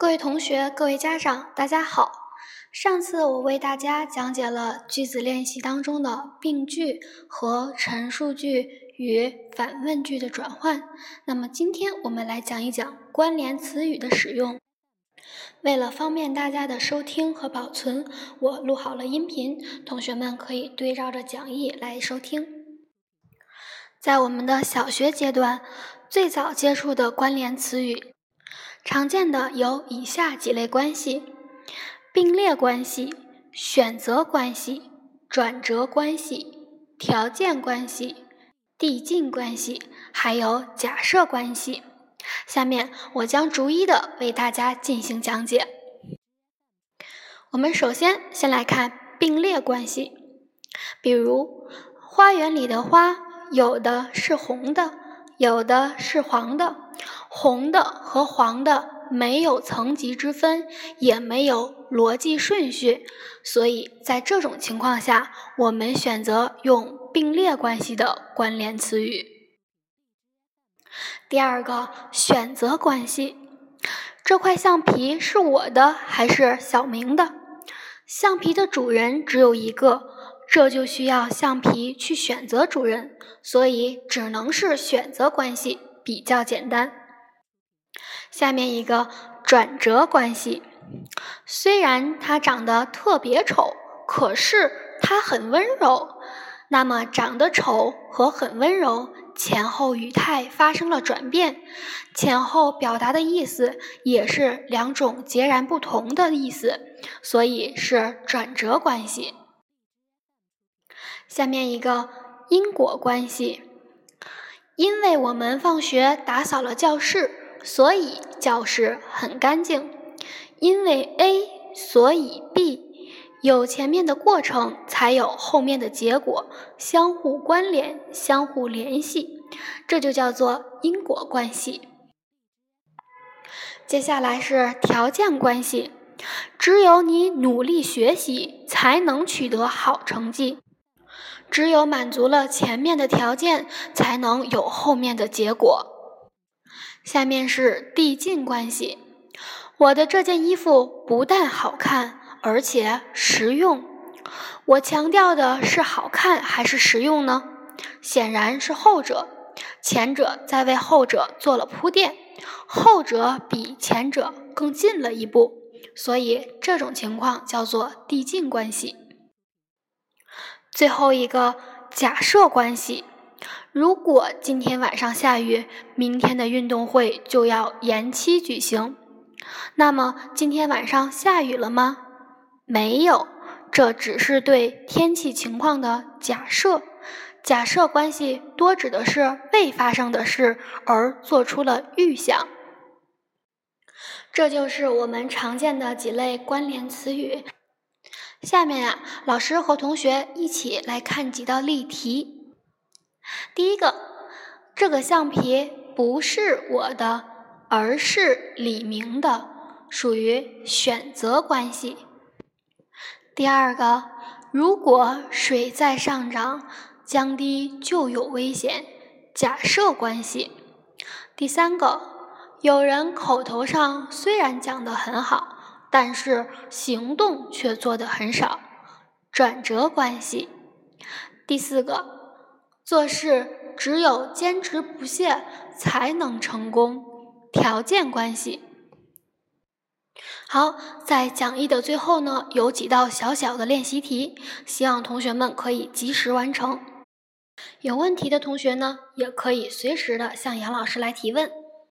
各位同学、各位家长，大家好。上次我为大家讲解了句子练习当中的病句和陈述句与反问句的转换。那么今天我们来讲一讲关联词语的使用。为了方便大家的收听和保存，我录好了音频，同学们可以对照着讲义来收听。在我们的小学阶段，最早接触的关联词语。常见的有以下几类关系：并列关系、选择关系、转折关系、条件关系、递进关系，还有假设关系。下面我将逐一的为大家进行讲解。我们首先先来看并列关系，比如花园里的花，有的是红的，有的是黄的。红的和黄的没有层级之分，也没有逻辑顺序，所以在这种情况下，我们选择用并列关系的关联词语。第二个选择关系，这块橡皮是我的还是小明的？橡皮的主人只有一个，这就需要橡皮去选择主人，所以只能是选择关系，比较简单。下面一个转折关系，虽然它长得特别丑，可是它很温柔。那么长得丑和很温柔前后语态发生了转变，前后表达的意思也是两种截然不同的意思，所以是转折关系。下面一个因果关系，因为我们放学打扫了教室。所以教室很干净，因为 A，所以 B，有前面的过程，才有后面的结果，相互关联，相互联系，这就叫做因果关系。接下来是条件关系，只有你努力学习，才能取得好成绩，只有满足了前面的条件，才能有后面的结果。下面是递进关系。我的这件衣服不但好看，而且实用。我强调的是好看还是实用呢？显然是后者。前者在为后者做了铺垫，后者比前者更近了一步，所以这种情况叫做递进关系。最后一个假设关系。如果今天晚上下雨，明天的运动会就要延期举行。那么今天晚上下雨了吗？没有，这只是对天气情况的假设。假设关系多指的是未发生的事而做出了预想。这就是我们常见的几类关联词语。下面呀，老师和同学一起来看几道例题。第一个，这个橡皮不是我的，而是李明的，属于选择关系。第二个，如果水在上涨，降低就有危险，假设关系。第三个，有人口头上虽然讲得很好，但是行动却做得很少，转折关系。第四个。做事只有坚持不懈才能成功，条件关系。好，在讲义的最后呢，有几道小小的练习题，希望同学们可以及时完成。有问题的同学呢，也可以随时的向杨老师来提问。